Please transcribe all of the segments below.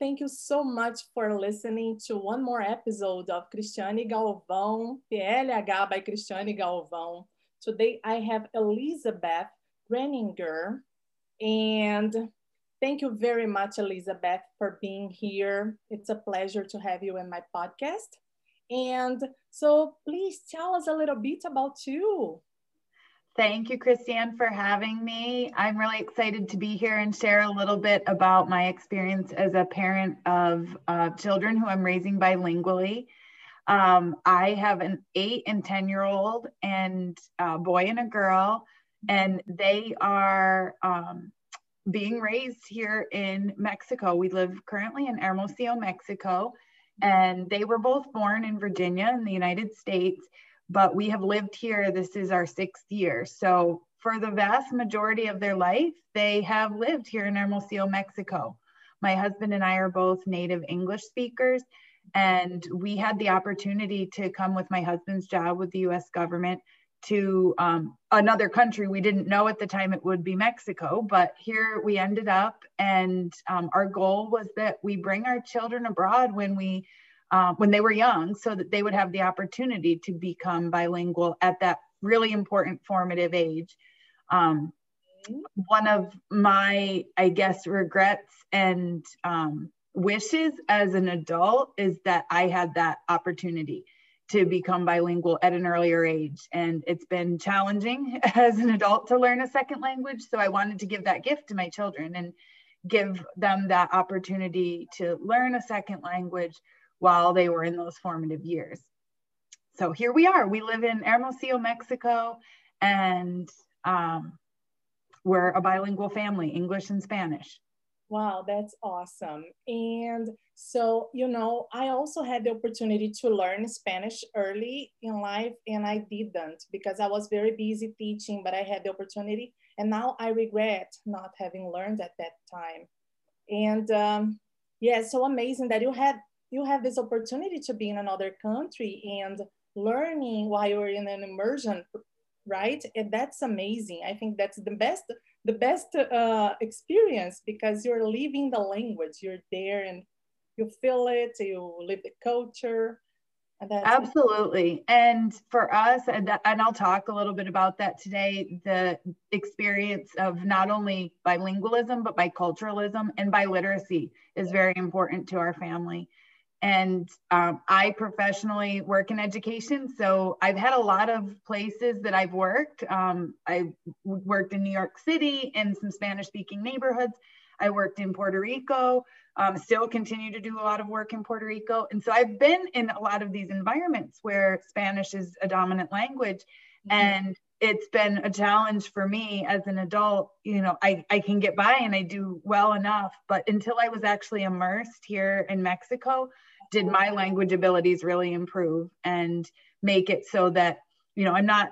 Thank you so much for listening to one more episode of Cristiane Galvão, PLH by Cristiane Galvão. Today I have Elizabeth Renninger. And thank you very much, Elizabeth, for being here. It's a pleasure to have you in my podcast. And so please tell us a little bit about you. Thank you, Cristiane, for having me. I'm really excited to be here and share a little bit about my experience as a parent of uh, children who I'm raising bilingually. Um, I have an eight and 10 year old and a boy and a girl, and they are um, being raised here in Mexico. We live currently in Hermosillo, Mexico, and they were both born in Virginia in the United States but we have lived here. This is our sixth year. So for the vast majority of their life, they have lived here in Hermosillo, Mexico. My husband and I are both native English speakers, and we had the opportunity to come with my husband's job with the US government to um, another country. We didn't know at the time it would be Mexico, but here we ended up. And um, our goal was that we bring our children abroad when we uh, when they were young so that they would have the opportunity to become bilingual at that really important formative age. Um, one of my, I guess, regrets and um, wishes as an adult is that I had that opportunity to become bilingual at an earlier age. And it's been challenging as an adult to learn a second language. So I wanted to give that gift to my children and give them that opportunity to learn a second language while they were in those formative years. So here we are. We live in Hermosillo, Mexico, and um, we're a bilingual family, English and Spanish. Wow, that's awesome. And so, you know, I also had the opportunity to learn Spanish early in life, and I didn't because I was very busy teaching, but I had the opportunity. And now I regret not having learned at that time. And um, yeah, so amazing that you had you have this opportunity to be in another country and learning while you're in an immersion right? And that's amazing. I think that's the best the best uh, experience because you're living the language. You're there and you feel it you live the culture absolutely. And for us and, and i'll talk a little bit about that today the experience of not only bilingualism but biculturalism and biliteracy is very important to our family and um, I professionally work in education. So I've had a lot of places that I've worked. Um, I worked in New York City in some Spanish speaking neighborhoods. I worked in Puerto Rico, um, still continue to do a lot of work in Puerto Rico. And so I've been in a lot of these environments where Spanish is a dominant language. Mm-hmm. And it's been a challenge for me as an adult. You know, I, I can get by and I do well enough, but until I was actually immersed here in Mexico, did my language abilities really improve and make it so that you know i'm not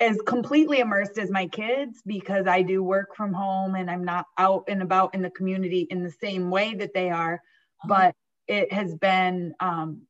as completely immersed as my kids because i do work from home and i'm not out and about in the community in the same way that they are. Uh-huh. but it has been um,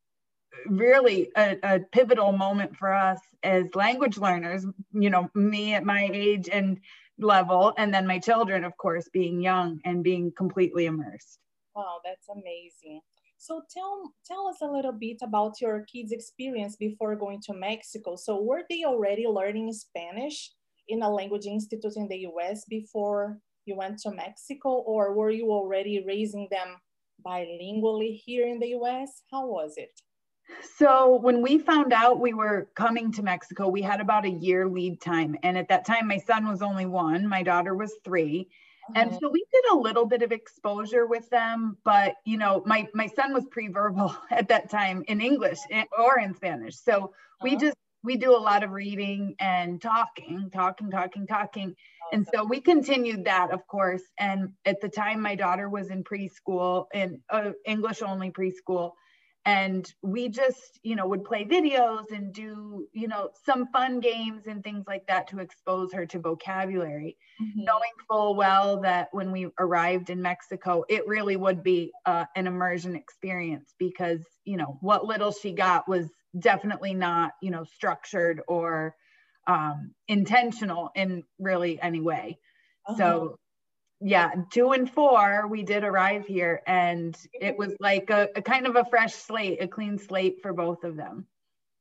really a, a, pivotal moment for us as language learners you know me at my age and level and then my children of course being young and being completely immersed. Wow that's amazing so tell, tell us a little bit about your kids' experience before going to Mexico. So were they already learning Spanish in a language institute in the US before you went to Mexico or were you already raising them bilingually here in the US? How was it? So when we found out we were coming to Mexico, we had about a year lead time. And at that time, my son was only one, my daughter was three. And so we did a little bit of exposure with them, but you know, my my son was pre-verbal at that time in English or in Spanish. So we uh-huh. just we do a lot of reading and talking, talking, talking, talking. And so we continued that, of course. And at the time, my daughter was in preschool, in uh, English only preschool and we just you know would play videos and do you know some fun games and things like that to expose her to vocabulary mm-hmm. knowing full well that when we arrived in mexico it really would be uh, an immersion experience because you know what little she got was definitely not you know structured or um, intentional in really any way uh-huh. so yeah, two and four, we did arrive here, and it was like a, a kind of a fresh slate, a clean slate for both of them.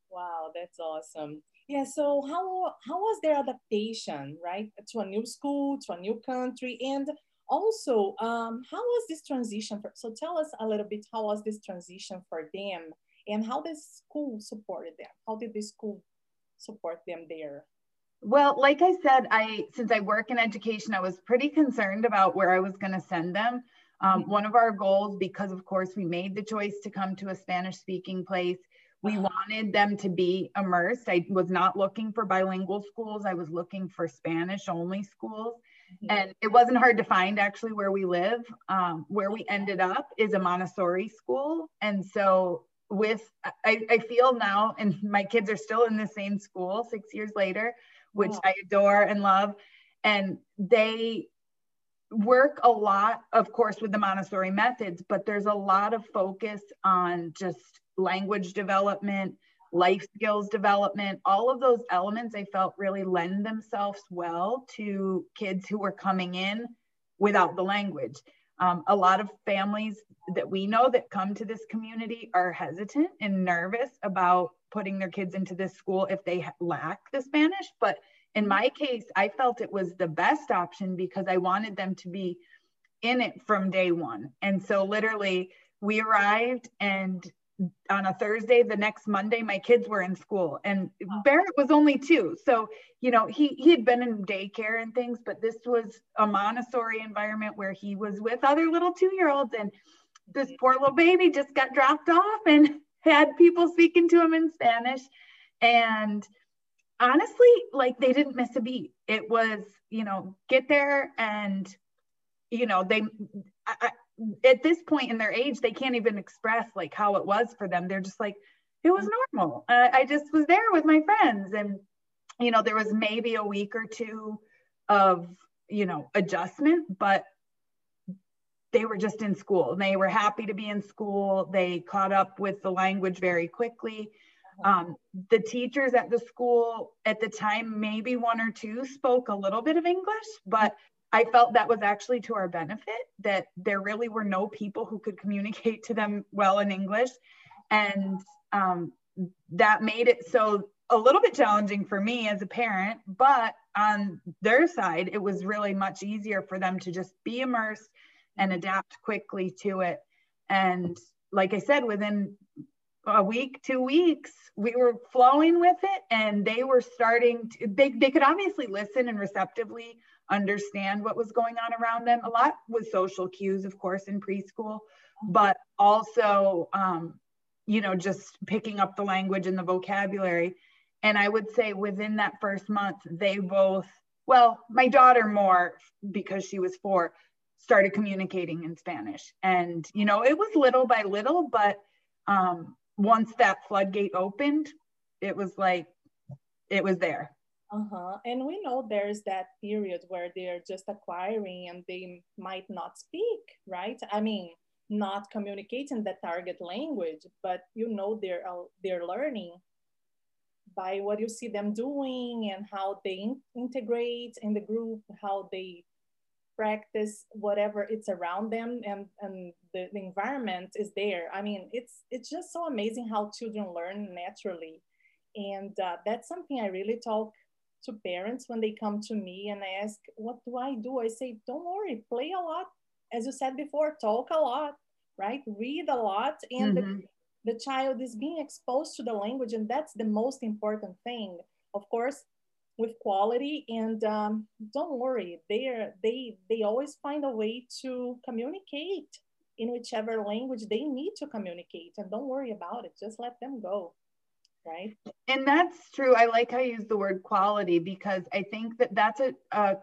Wow, that's awesome. Yeah. So how how was their adaptation, right, to a new school, to a new country, and also um, how was this transition? For, so tell us a little bit how was this transition for them, and how the school supported them? How did the school support them there? Well, like I said, I since I work in education, I was pretty concerned about where I was going to send them. Um, mm-hmm. One of our goals, because of course we made the choice to come to a Spanish speaking place, we wanted them to be immersed. I was not looking for bilingual schools, I was looking for Spanish only schools. Mm-hmm. And it wasn't hard to find actually where we live. Um, where we ended up is a Montessori school. And so with I, I feel now and my kids are still in the same school six years later which oh. I adore and love. And they work a lot, of course, with the Montessori methods, but there's a lot of focus on just language development, life skills development, all of those elements I felt really lend themselves well to kids who were coming in without the language. Um, a lot of families that we know that come to this community are hesitant and nervous about putting their kids into this school if they lack the Spanish. But in my case, I felt it was the best option because I wanted them to be in it from day one. And so, literally, we arrived and on a Thursday, the next Monday, my kids were in school and Barrett was only two. So, you know, he, he had been in daycare and things, but this was a Montessori environment where he was with other little two year olds. And this poor little baby just got dropped off and had people speaking to him in Spanish. And honestly, like they didn't miss a beat. It was, you know, get there and, you know, they, I, at this point in their age, they can't even express like how it was for them. They're just like, it was normal. I just was there with my friends. And, you know, there was maybe a week or two of, you know, adjustment, but they were just in school. They were happy to be in school. They caught up with the language very quickly. Um, the teachers at the school at the time, maybe one or two spoke a little bit of English, but I felt that was actually to our benefit, that there really were no people who could communicate to them well in English. And um, that made it so a little bit challenging for me as a parent, but on their side, it was really much easier for them to just be immersed and adapt quickly to it. And like I said, within a week, two weeks, we were flowing with it and they were starting to, they, they could obviously listen and receptively understand what was going on around them. A lot with social cues, of course, in preschool, but also, um, you know, just picking up the language and the vocabulary. And I would say within that first month, they both, well, my daughter more because she was four, started communicating in Spanish. And, you know, it was little by little, but um, once that floodgate opened, it was like, it was there. Uh-huh. And we know there's that period where they're just acquiring and they might not speak, right? I mean, not communicating the target language, but you know they're uh, they're learning by what you see them doing and how they in integrate in the group, how they practice whatever it's around them and and the, the environment is there. I mean it's it's just so amazing how children learn naturally. And uh, that's something i really talk to parents when they come to me and I ask what do i do? I say don't worry play a lot. As you said before talk a lot right? Read a lot and mm-hmm. the, the child is being exposed to the language and that's the most important thing. Of course with quality and um, don't worry they are they they always find a way to communicate in whichever language they need to communicate and don't worry about it just let them go right? And that's true i like how you use the word quality because i think that that's a, a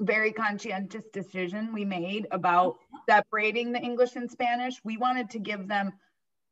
very conscientious decision we made about separating the english and spanish. We wanted to give them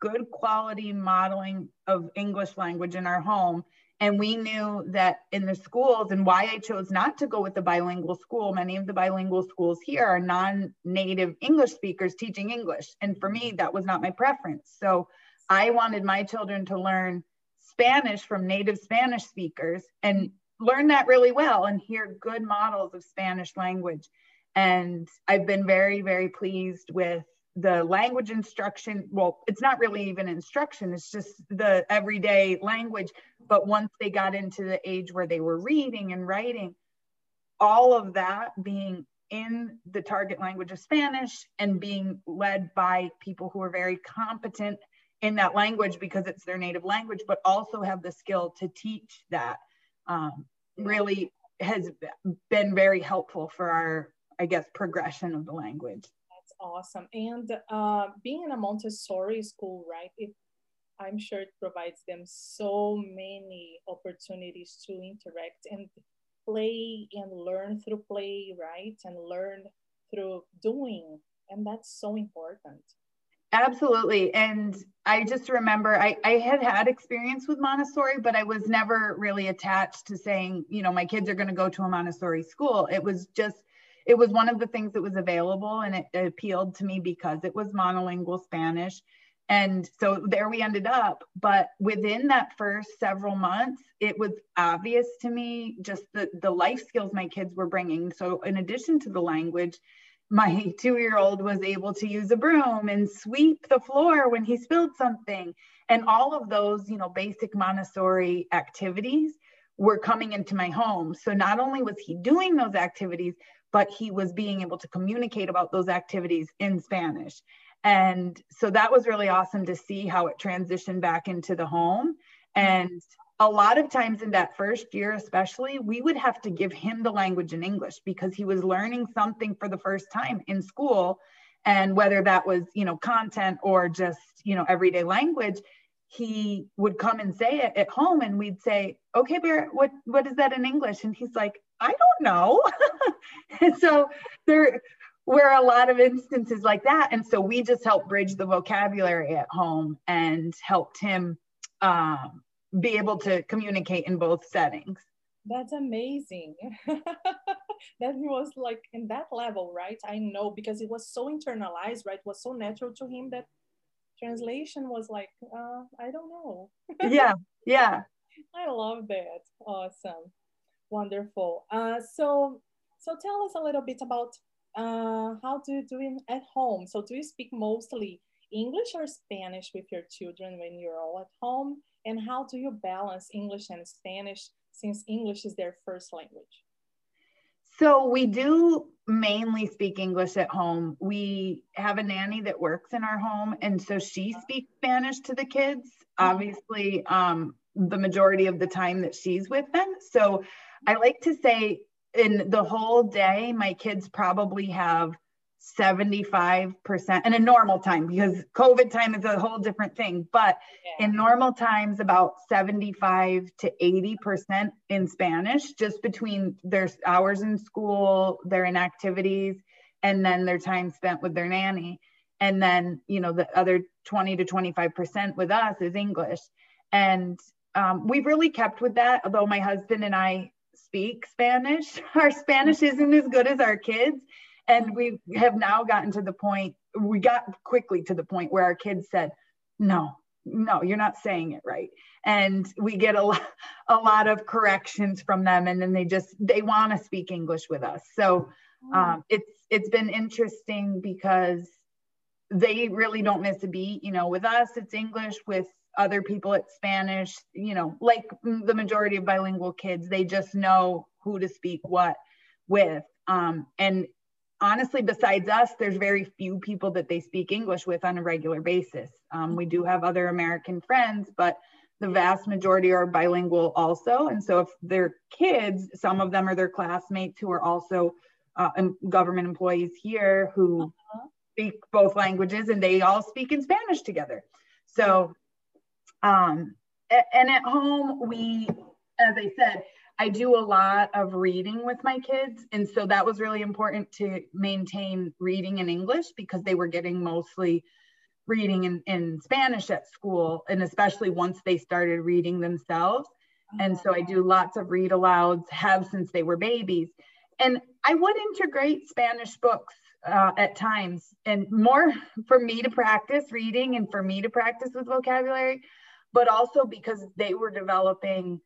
good quality modeling of english language in our home and we knew that in the schools, and why I chose not to go with the bilingual school, many of the bilingual schools here are non native English speakers teaching English. And for me, that was not my preference. So I wanted my children to learn Spanish from native Spanish speakers and learn that really well and hear good models of Spanish language. And I've been very, very pleased with the language instruction. Well, it's not really even instruction, it's just the everyday language. But once they got into the age where they were reading and writing, all of that being in the target language of Spanish and being led by people who are very competent in that language because it's their native language, but also have the skill to teach that um, really has been very helpful for our, I guess, progression of the language. Awesome. And uh, being in a Montessori school, right? It, I'm sure it provides them so many opportunities to interact and play and learn through play, right? And learn through doing. And that's so important. Absolutely. And I just remember I, I had had experience with Montessori, but I was never really attached to saying, you know, my kids are going to go to a Montessori school. It was just, it was one of the things that was available and it, it appealed to me because it was monolingual Spanish. And so there we ended up. But within that first several months, it was obvious to me just the, the life skills my kids were bringing. So, in addition to the language, my two year old was able to use a broom and sweep the floor when he spilled something. And all of those, you know, basic Montessori activities were coming into my home. So not only was he doing those activities, but he was being able to communicate about those activities in Spanish. And so that was really awesome to see how it transitioned back into the home. And a lot of times in that first year, especially, we would have to give him the language in English because he was learning something for the first time in school. And whether that was, you know, content or just, you know, everyday language, he would come and say it at home and we'd say, okay, Bear, what, what is that in English? And he's like, I don't know. and so there were a lot of instances like that. And so we just helped bridge the vocabulary at home and helped him um, be able to communicate in both settings. That's amazing. that he was like in that level, right? I know because it was so internalized, right? It was so natural to him that translation was like, uh, I don't know. yeah, yeah. I love that. Awesome, wonderful. Uh, so, so tell us a little bit about uh, how do you do it at home? So, do you speak mostly English or Spanish with your children when you're all at home? And how do you balance English and Spanish since English is their first language? So we do mainly speak English at home. We have a nanny that works in our home, and so she speaks Spanish to the kids. Obviously, um, the majority of the time that she's with them. So I like to say, in the whole day, my kids probably have 75% in a normal time because COVID time is a whole different thing. But yeah. in normal times, about 75 to 80% in Spanish, just between their hours in school, their inactivities, and then their time spent with their nanny. And then, you know, the other 20 to 25% with us is English. And um, we've really kept with that, although my husband and I speak Spanish. Our Spanish isn't as good as our kids and we have now gotten to the point, we got quickly to the point where our kids said, no, no, you're not saying it right. And we get a lot, a lot of corrections from them. And then they just, they want to speak English with us. So mm. um, it's, it's been interesting because they really don't miss a beat. You know, with us, it's English with other people it's Spanish, you know, like the majority of bilingual kids, they just know who to speak what with. Um, and honestly, besides us, there's very few people that they speak English with on a regular basis. Um, we do have other American friends, but the vast majority are bilingual also. And so if they're kids, some of them are their classmates who are also uh, government employees here who uh-huh. speak both languages and they all speak in Spanish together. So, um, and at home, we, as I said, I do a lot of reading with my kids. And so that was really important to maintain reading in English because they were getting mostly reading in, in Spanish at school, and especially once they started reading themselves. And so I do lots of read alouds, have since they were babies. And I would integrate Spanish books uh, at times and more for me to practice reading and for me to practice with vocabulary, but also because they were developing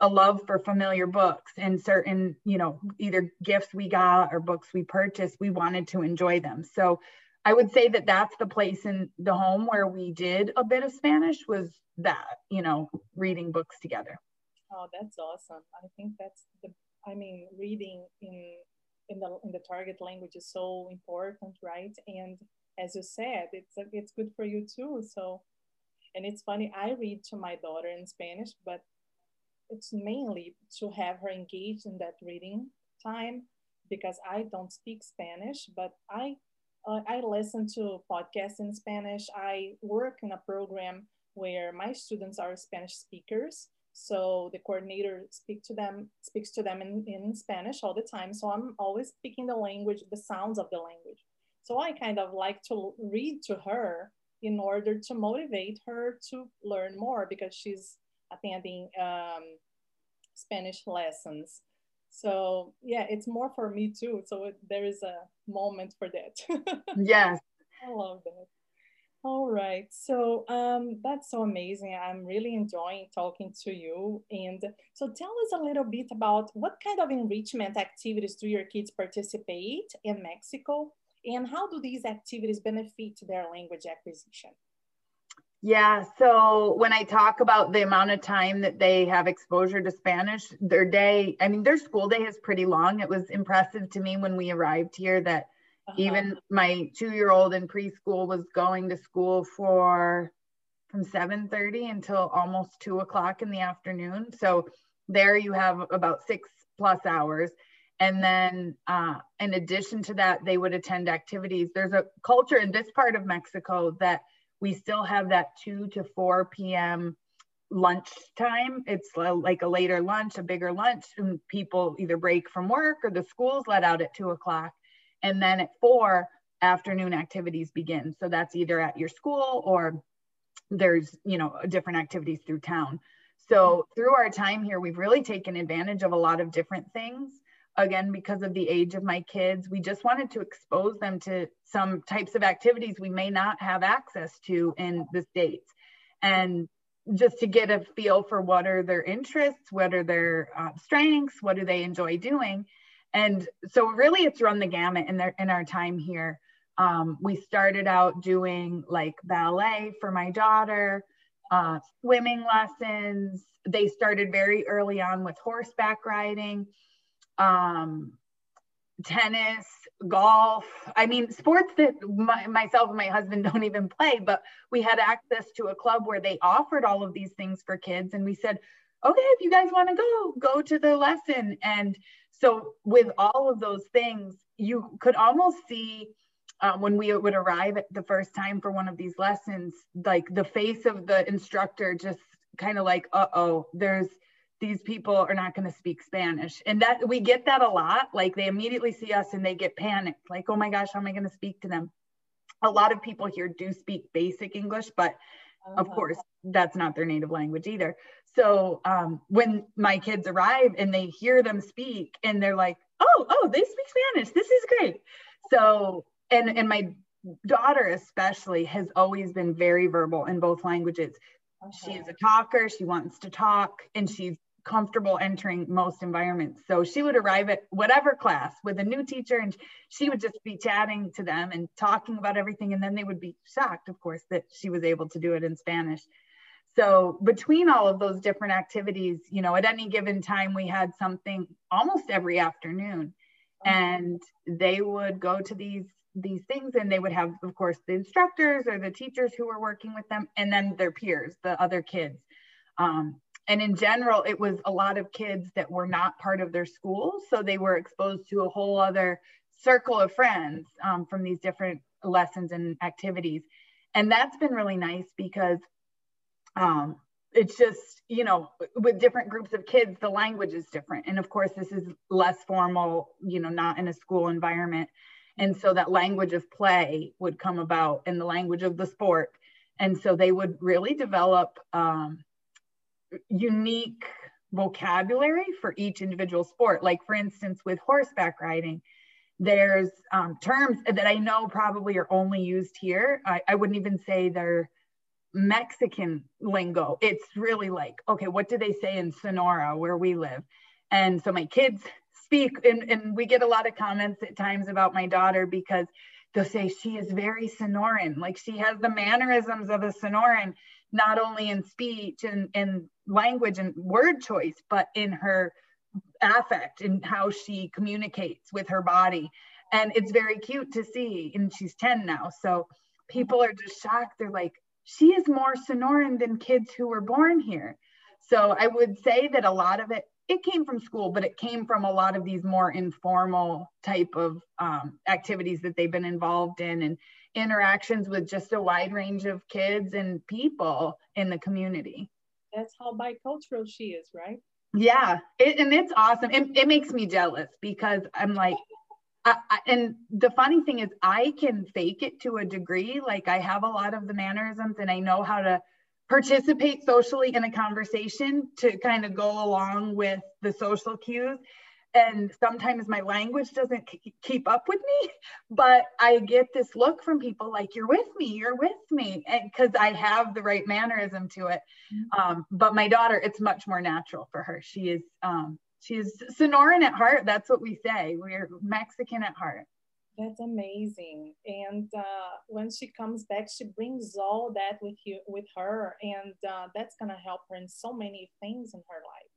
a love for familiar books and certain, you know, either gifts we got or books we purchased, we wanted to enjoy them. So I would say that that's the place in the home where we did a bit of Spanish was that, you know, reading books together. Oh, that's awesome. I think that's the, I mean, reading in in the in the target language is so important, right? And as you said, it's it's good for you too. So, and it's funny. I read to my daughter in Spanish, but it's mainly to have her engaged in that reading time because I don't speak Spanish, but I uh, I listen to podcasts in Spanish. I work in a program where my students are Spanish speakers. So the coordinator speak to them, speaks to them in, in Spanish all the time. So I'm always speaking the language, the sounds of the language. So I kind of like to read to her in order to motivate her to learn more because she's attending um, Spanish lessons. So yeah, it's more for me too. So it, there is a moment for that. yes. I love that. All right. So um, that's so amazing. I'm really enjoying talking to you. And so tell us a little bit about what kind of enrichment activities do your kids participate in Mexico? And how do these activities benefit to their language acquisition? Yeah, so when I talk about the amount of time that they have exposure to Spanish, their day, I mean, their school day is pretty long. It was impressive to me when we arrived here that uh-huh. even my two-year-old in preschool was going to school for from 7.30 until almost 2 o'clock in the afternoon. So there you have about six plus hours. And then uh, in addition to that, they would attend activities. There's a culture in this part of Mexico that we still have that 2 to 4 p.m. lunch time. It's like a later lunch, a bigger lunch, and people either break from work or the schools let out at 2 o'clock. And then at 4, afternoon activities begin. So that's either at your school or there's, you know, different activities through town. So through our time here, we've really taken advantage of a lot of different things again because of the age of my kids we just wanted to expose them to some types of activities we may not have access to in the states. And just to get a feel for what are their interests what are their uh, strengths what do they enjoy doing? And so really it's run the gamut in their in our time here. Um, we started out doing like ballet for my daughter uh, swimming lessons. They started very early on with horseback riding um, tennis, golf. I mean, sports that my, myself and my husband don't even play, but we had access to a club where they offered all of these things for kids. And we said, okay, if you guys want to go, go to the lesson. And so, with all of those things, you could almost see um, when we would arrive at the first time for one of these lessons, like the face of the instructor just kind of like, uh oh, there's these people are not going to speak Spanish. And that we get that a lot. Like they immediately see us and they get panicked, like, oh my gosh, how am I going to speak to them? A lot of people here do speak basic English, but of uh-huh. course, that's not their native language either. So um, when my kids arrive and they hear them speak and they're like, oh, oh, they speak Spanish. This is great. So, and, and my daughter especially has always been very verbal in both languages. She's uh-huh. a talker, she wants to talk, and she's comfortable entering most environments. So she would arrive at whatever class with a new teacher and she would just be chatting to them and talking about everything. And then they would be shocked, of course, that she was able to do it in Spanish. So between all of those different activities, you know, at any given time, we had something almost every afternoon. And they would go to these these things and they would have of course the instructors or the teachers who were working with them and then their peers the other kids um, and in general it was a lot of kids that were not part of their school so they were exposed to a whole other circle of friends um, from these different lessons and activities. And that's been really nice because um, it's just you know with different groups of kids the language is different. And of course this is less formal you know not in a school environment. And so that language of play would come about and the language of the sport. And so they would really develop um, unique vocabulary for each individual sport. Like for instance, with horseback riding, there's um, terms that I know probably are only used here. I, I, wouldn't even say they're Mexican lingo. It's really like, okay, what do they say in Sonora where we live? And so my kids speak, and, and we get a lot of comments at times about my daughter because they'll say she is very Sonoran, like she has the mannerisms of a Sonoran, not only in speech and, and language and word choice, but in her affect and how she communicates with her body. And it's very cute to see. And she's 10 now. So people are just shocked. They're like, she is more Sonoran than kids who were born here. So I would say that a lot of it, it came from school, but it came from a lot of these more informal type of um, activities that they've been involved in and interactions with just a wide range of kids and people in the community. That's how bicultural she is, right? Yeah, it, and it's awesome. It, it makes me jealous because I'm like, I, I, and the funny thing is, I can fake it to a degree. Like I have a lot of the mannerisms, and I know how to participate socially in a conversation to kind of go along with the social cues and sometimes my language doesn't keep up with me but i get this look from people like you're with me you're with me And because i have the right mannerism to it. Mm-hmm. um, but my daughter it's much more natural for her. She is um, is sonoran at heart that's what we say. We're mexican at heart. That's amazing. And uh, when she comes back she brings all that with you with her and uh, that's going to help her in so many things in her life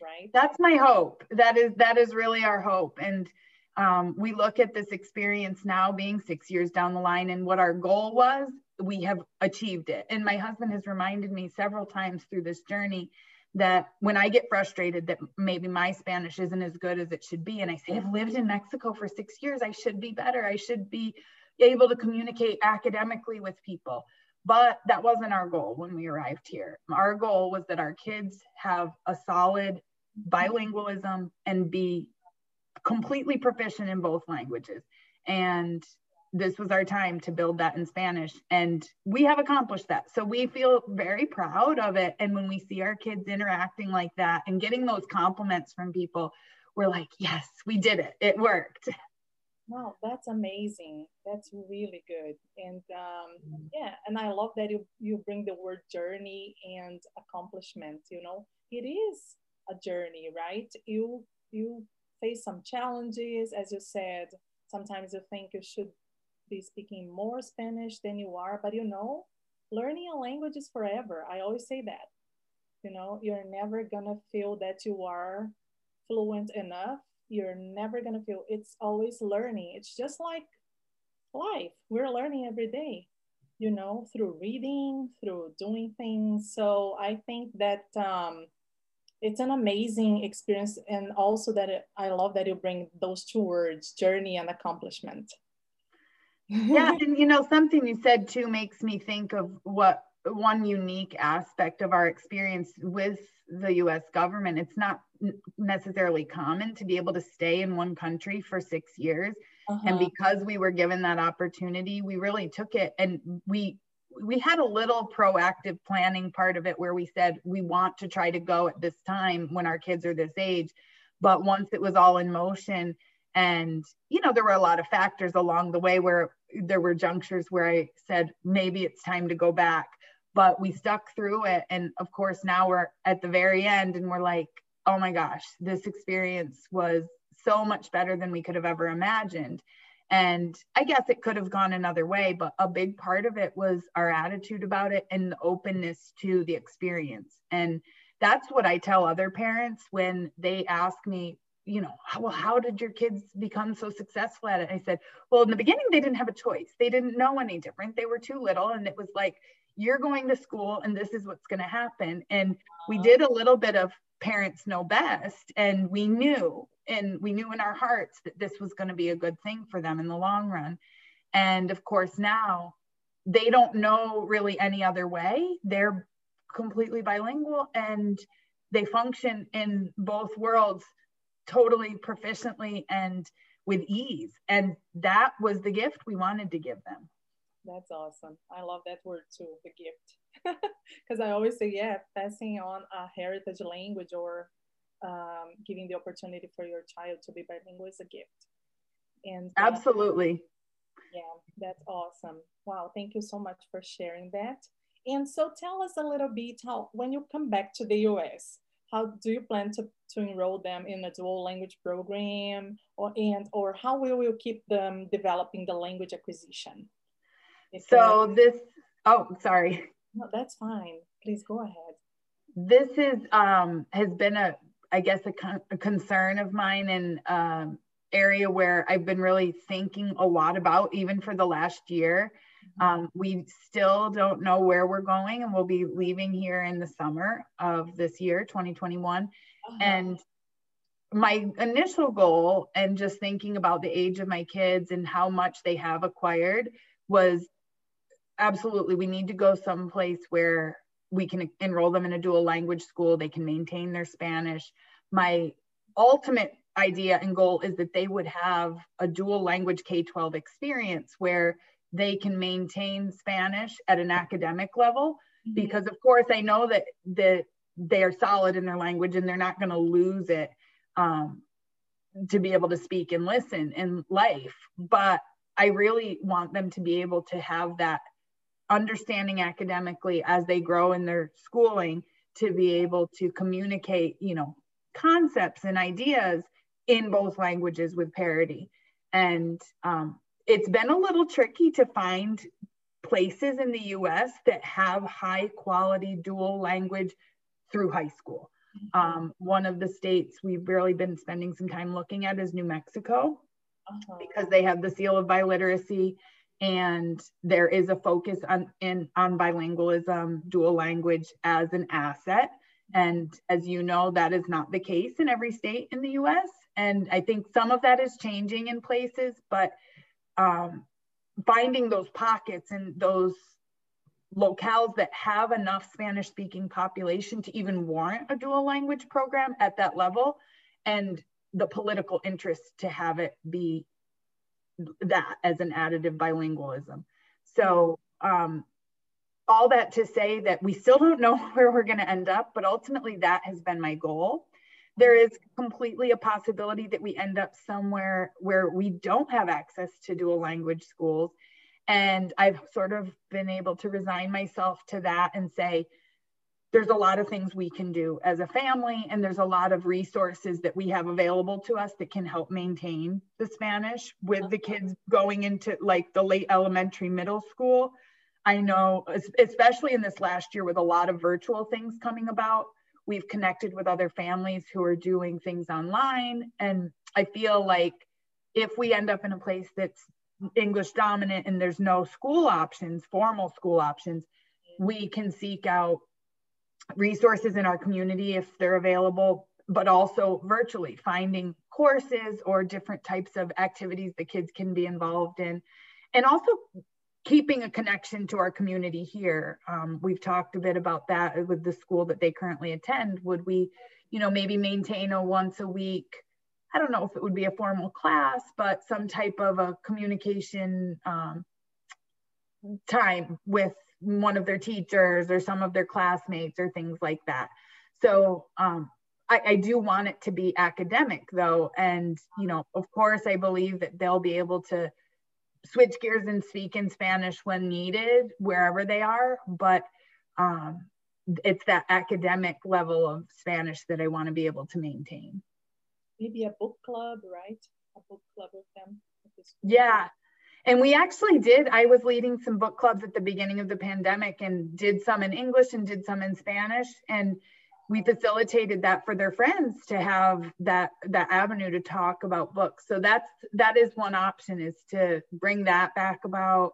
right? That's my hope. That is that is really our hope. And um, we look at this experience now being six years down the line and what our goal was we have achieved it. And my husband has reminded me several times through this journey that when i get frustrated that maybe my spanish isn't as good as it should be and i say i've lived in mexico for six years. I should be better. I should be able to communicate academically with people. But that wasn't our goal when we arrived here. Our goal was that our kids have a solid bilingualism and be completely proficient in both languages. And this was our time to build that in Spanish. And we have accomplished that. So we feel very proud of it. And when we see our kids interacting like that and getting those compliments from people, we're like, yes, we did it. It worked. Wow, that's amazing. That's really good. And um, yeah, and I love that you, you bring the word journey and accomplishment. You know, it is a journey, right? You you face some challenges, as you said. Sometimes you think you should be speaking more Spanish than you are, but you know, learning a language is forever. I always say that. You know, you're never gonna feel that you are fluent enough. You're never gonna feel it's always learning. It's just like life. We're learning every day, you know, through reading, through doing things. So I think that um, it's an amazing experience and also that it, i love that you bring those two words journey and accomplishment. Yeah and you know something you said too makes me think of what one unique aspect of our experience with the US government. It's not necessarily common to be able to stay in one country for 6 years. Uh-huh. and because we were given that opportunity we really took it and we we had a little proactive planning part of it where we said we want to try to go at this time when our kids are this age. But once it was all in motion and you know there were a lot of factors along the way where there were junctures where i said maybe it's time to go back. But we stuck through it. And of course now we're at the very end and we're like oh my gosh this experience was so much better than we could have ever imagined and I guess it could have gone another way, but a big part of it was our attitude about it and the openness to the experience. And that's what I tell other parents when they ask me, you know, well, how did your kids become so successful at it? I said, well, in the beginning, they didn't have a choice. They didn't know any different. They were too little. And it was like, you're going to school and this is what's going to happen. And we did a little bit of parents know best. And we knew and we knew in our hearts that this was going to be a good thing for them in the long run. And of course now they don't know really any other way. They're completely bilingual and they function in both worlds totally proficiently and with ease. And that was the gift we wanted to give them. That's awesome. I love that word too the gift. Because i always say yeah passing on a heritage language or um, giving the opportunity for your child to be bilingual is a gift. And uh, absolutely. Yeah, that's awesome. Wow, thank you so much for sharing that. And so tell us a little bit how, when you come back to the US, how do you plan to, to enroll them in a dual language program or, and, or how will you keep them developing the language acquisition? If so this, oh, sorry. No, that's fine. Please go ahead. This is, um, has been a, I guess, a, con a concern of mine and um, area where I've been really thinking a lot about, even for the last year. Um, we still don't know where we're going, and we'll be leaving here in the summer of this year, 2021. Uh-huh. And my initial goal, and just thinking about the age of my kids and how much they have acquired, was absolutely we need to go someplace where we can enroll them in a dual language school. They can maintain their Spanish. My ultimate idea and goal is that they would have a dual language K 12 experience where they can maintain Spanish at an academic level. Mm-hmm. Because, of course, I know that, that they are solid in their language and they're not going to lose it um, to be able to speak and listen in life. But I really want them to be able to have that understanding academically as they grow in their schooling to be able to communicate, you know, concepts and ideas in both languages with parity. And um, it's been a little tricky to find places in the US that have high quality dual language through high school. Mm-hmm. Um, one of the states we've really been spending some time looking at is New Mexico uh-huh. because they have the seal of biliteracy and there is a focus on in on bilingualism dual language as an asset. And as you know that is not the case in every state in the us and i think some of that is changing in places but um, finding those pockets and those locales that have enough Spanish speaking population to even warrant a dual language program at that level and the political interest to have it be that as an additive bilingualism. So um, all that to say that we still don't know where we're going to end up, but ultimately that has been my goal there is completely a possibility that we end up somewhere where we don't have access to dual language schools. And I've sort of been able to resign myself to that and say, there's a lot of things we can do as a family, and there's a lot of resources that we have available to us that can help maintain the Spanish with the kids going into like the late elementary, middle school. I know, especially in this last year with a lot of virtual things coming about, We've connected with other families who are doing things online. And I feel like if we end up in a place that's English dominant and there's no school options, formal school options, we can seek out resources in our community if they're available, but also virtually finding courses or different types of activities the kids can be involved in. And also keeping a connection to our community here. Um, we've talked a bit about that with the school that they currently attend. Would we, you know, maybe maintain a once a week, I don't know if it would be a formal class, but some type of a communication um, time with one of their teachers or some of their classmates or things like that. So um, I, I, do want it to be academic though. And, you know, of course, I believe that they'll be able to switch gears and speak in Spanish when needed, wherever they are. But um, it's that academic level of Spanish that I want to be able to maintain. Maybe a book club, right? A book club with them. Yeah. And we actually did. I was leading some book clubs at the beginning of the pandemic and did some in English and did some in Spanish. And we facilitated that for their friends to have that that avenue to talk about books so that's that is one option is to bring that back about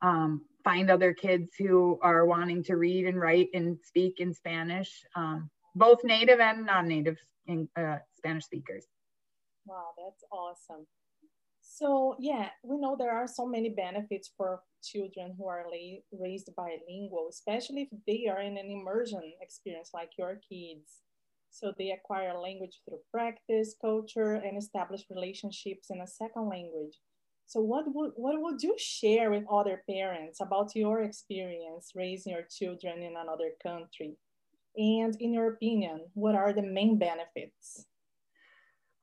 um, find other kids who are wanting to read and write and speak in spanish um, both native and non-native in, uh, spanish speakers wow that's awesome so yeah, we know there are so many benefits for children who are raised bilingual, especially if they are in an immersion experience like your kids. So they acquire language through practice, culture, and establish relationships in a second language. So what would, what would you share with other parents about your experience raising your children in another country? And in your opinion, what are the main benefits?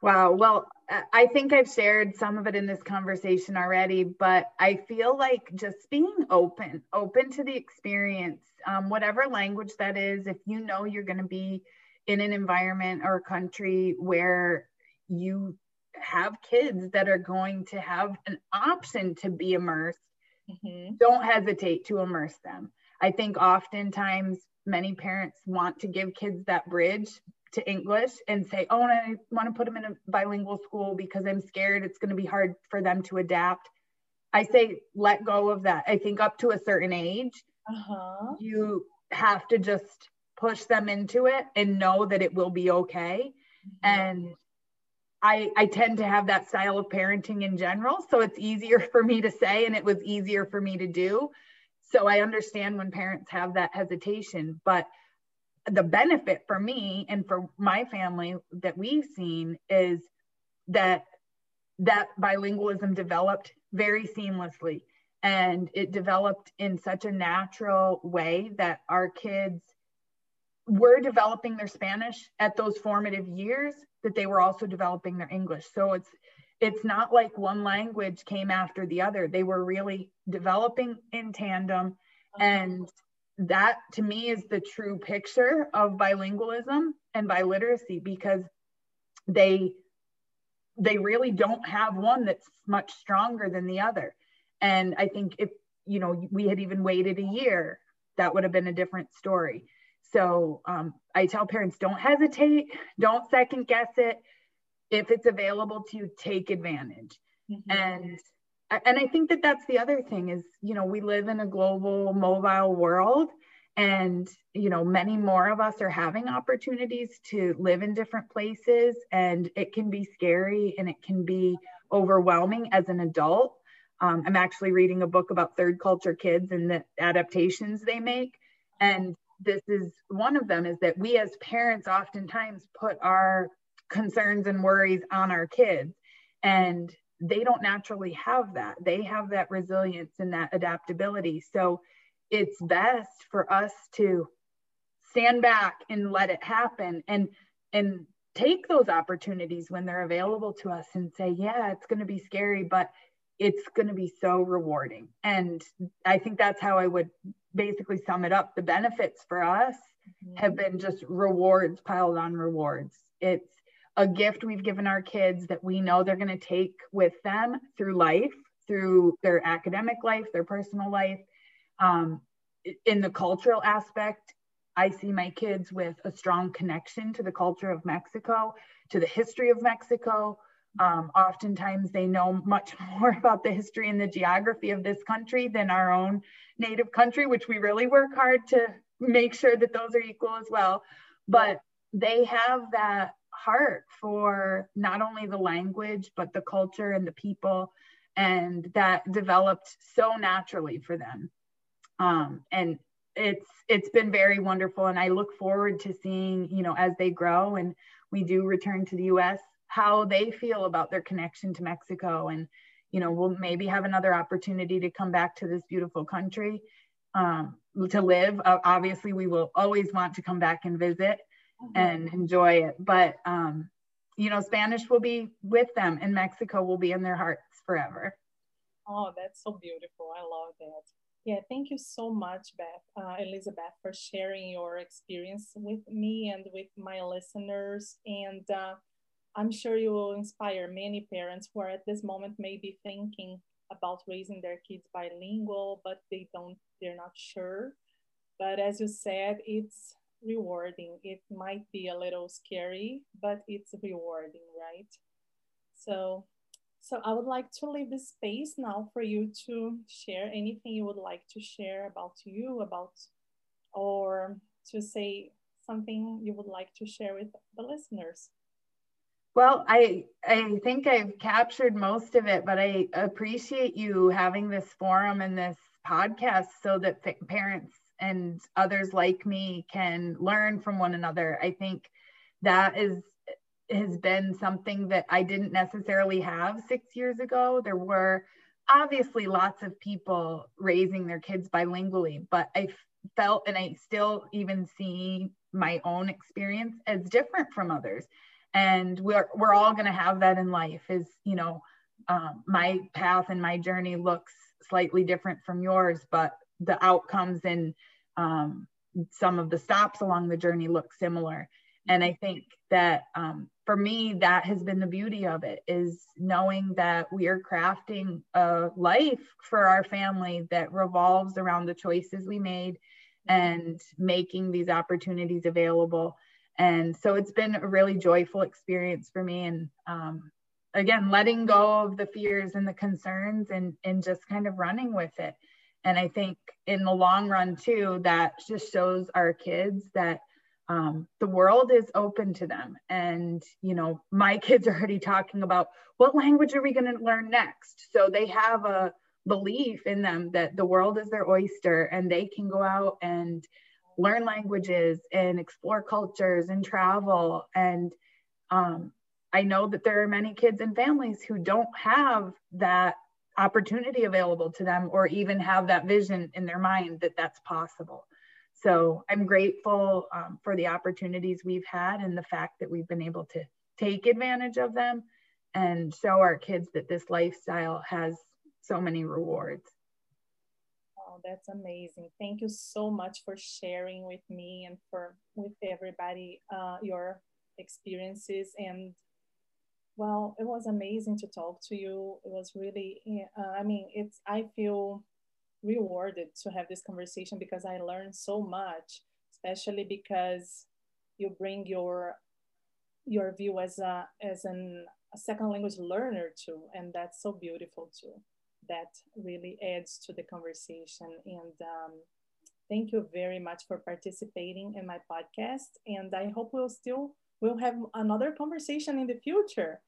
Wow. Well, I think I've shared some of it in this conversation already, but I feel like just being open, open to the experience. um, whatever language that is, if you know you're going to be in an environment or a country where you have kids that are going to have an option to be immersed, mm-hmm. don't hesitate to immerse them. I think oftentimes many parents want to give kids that bridge to English and say, oh, I want to put them in a bilingual school because I'm scared it's going to be hard for them to adapt. I say, let go of that. I think up to a certain age, uh-huh. you have to just push them into it and know that it will be okay. Mm-hmm. And I, I tend to have that style of parenting in general. So it's easier for me to say, and it was easier for me to do. So I understand when parents have that hesitation. But the benefit for me and for my family that we've seen is that that bilingualism developed very seamlessly. And it developed in such a natural way that our kids were developing their spanish at those formative years that they were also developing their english. So it's it's not like one language came after the other. They were really developing in tandem. And that to me is the true picture of bilingualism and biliteracy because they they really don't have one that's much stronger than the other. And i think if you know we had even waited a year that would have been a different story. So um, i tell parents don't hesitate don't second guess it. If it's available to you take advantage. Mm-hmm. and and i think that that's the other thing is you know we live in a global mobile world and you know many more of us are having opportunities to live in different places and it can be scary and it can be overwhelming as an adult. Um, i'm actually reading a book about third culture kids and the adaptations they make. And this is one of them is that we as parents oftentimes put our concerns and worries on our kids. And they don't naturally have that. They have that resilience and that adaptability. So it's best for us to stand back and let it happen and and take those opportunities when they're available to us and say yeah it's going to be scary but it's going to be so rewarding. And i think that's how i would basically sum it up. The benefits for us mm-hmm. have been just rewards piled on rewards. It's a gift we've given our kids that we know they're going to take with them through life through their academic life their personal life um, in the cultural aspect, I see my kids with a strong connection to the culture of Mexico, to the history of Mexico. Um, oftentimes, they know much more about the history and the geography of this country than our own native country, which we really work hard to make sure that those are equal as well. But they have that heart for not only the language, but the culture and the people, and that developed so naturally for them. Um, and it's it's been very wonderful and i look forward to seeing you know as they grow and we do return to the us how they feel about their connection to mexico and you know we'll maybe have another opportunity to come back to this beautiful country um, to live. Uh, obviously we will always want to come back and visit mm-hmm. and enjoy it but um, you know spanish will be with them and mexico will be in their hearts forever oh that's so beautiful i love that yeah, thank you so much, Beth, uh, Elizabeth, for sharing your experience with me and with my listeners. And uh, I'm sure you will inspire many parents who are at this moment maybe thinking about raising their kids bilingual, but they don't, they're not sure. But as you said, it's rewarding. It might be a little scary, but it's rewarding, right? So so I would like to leave the space now for you to share anything you would like to share about you, about, or to say something you would like to share with the listeners. Well, I I think I've captured most of it, but I appreciate you having this forum and this podcast so that parents and others like me can learn from one another. I think that is has been something that I didn't necessarily have six years ago. There were obviously lots of people raising their kids bilingually, but I felt and I still even see my own experience as different from others. And we're, we're all going to have that in life is, you know, um, my path and my journey looks slightly different from yours, but the outcomes and um, some of the stops along the journey look similar. And I think that um, for me, that has been the beauty of it is knowing that we are crafting a life for our family that revolves around the choices we made and making these opportunities available. And so it's been a really joyful experience for me. And um, again, letting go of the fears and the concerns and, and just kind of running with it. And I think in the long run, too, that just shows our kids that um, the world is open to them. And, you know, my kids are already talking about what language are we going to learn next? So they have a belief in them that the world is their oyster and they can go out and learn languages and explore cultures and travel. And um, I know that there are many kids and families who don't have that opportunity available to them or even have that vision in their mind that that's possible. So I'm grateful um, for the opportunities we've had and the fact that we've been able to take advantage of them and show our kids that this lifestyle has so many rewards. Oh, that's amazing. Thank you so much for sharing with me and for with everybody uh, your experiences and well, it was amazing to talk to you. It was really, uh, I mean, it's, I feel rewarded to have this conversation because I learned so much, especially because you bring your, your view as a, as an, a second language learner too. And that's so beautiful too. That really adds to the conversation. And um, thank you very much for participating in my podcast. And I hope we'll still we'll have another conversation in the future.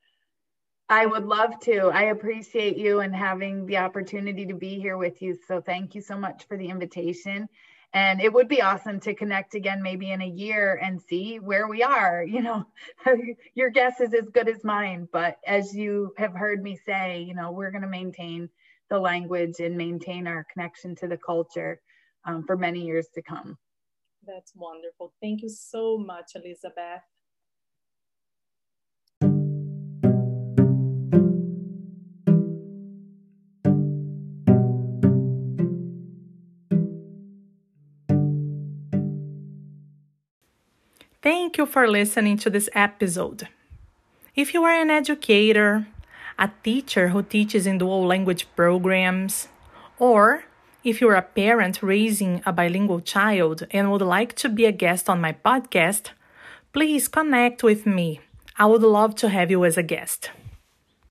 I would love to. I appreciate you and having the opportunity to be here with you. So thank you so much for the invitation. And it would be awesome to connect again, maybe in a year and see where we are. You know, your guess is as good as mine. But as you have heard me say, you know, we're going to maintain the language and maintain our connection to the culture um, for many years to come. That's wonderful. Thank you so much, Elizabeth. Thank you for listening to this episode. If you are an educator, a teacher who teaches in dual language programs, or if you're a parent raising a bilingual child and would like to be a guest on my podcast, please connect with me. I would love to have you as a guest.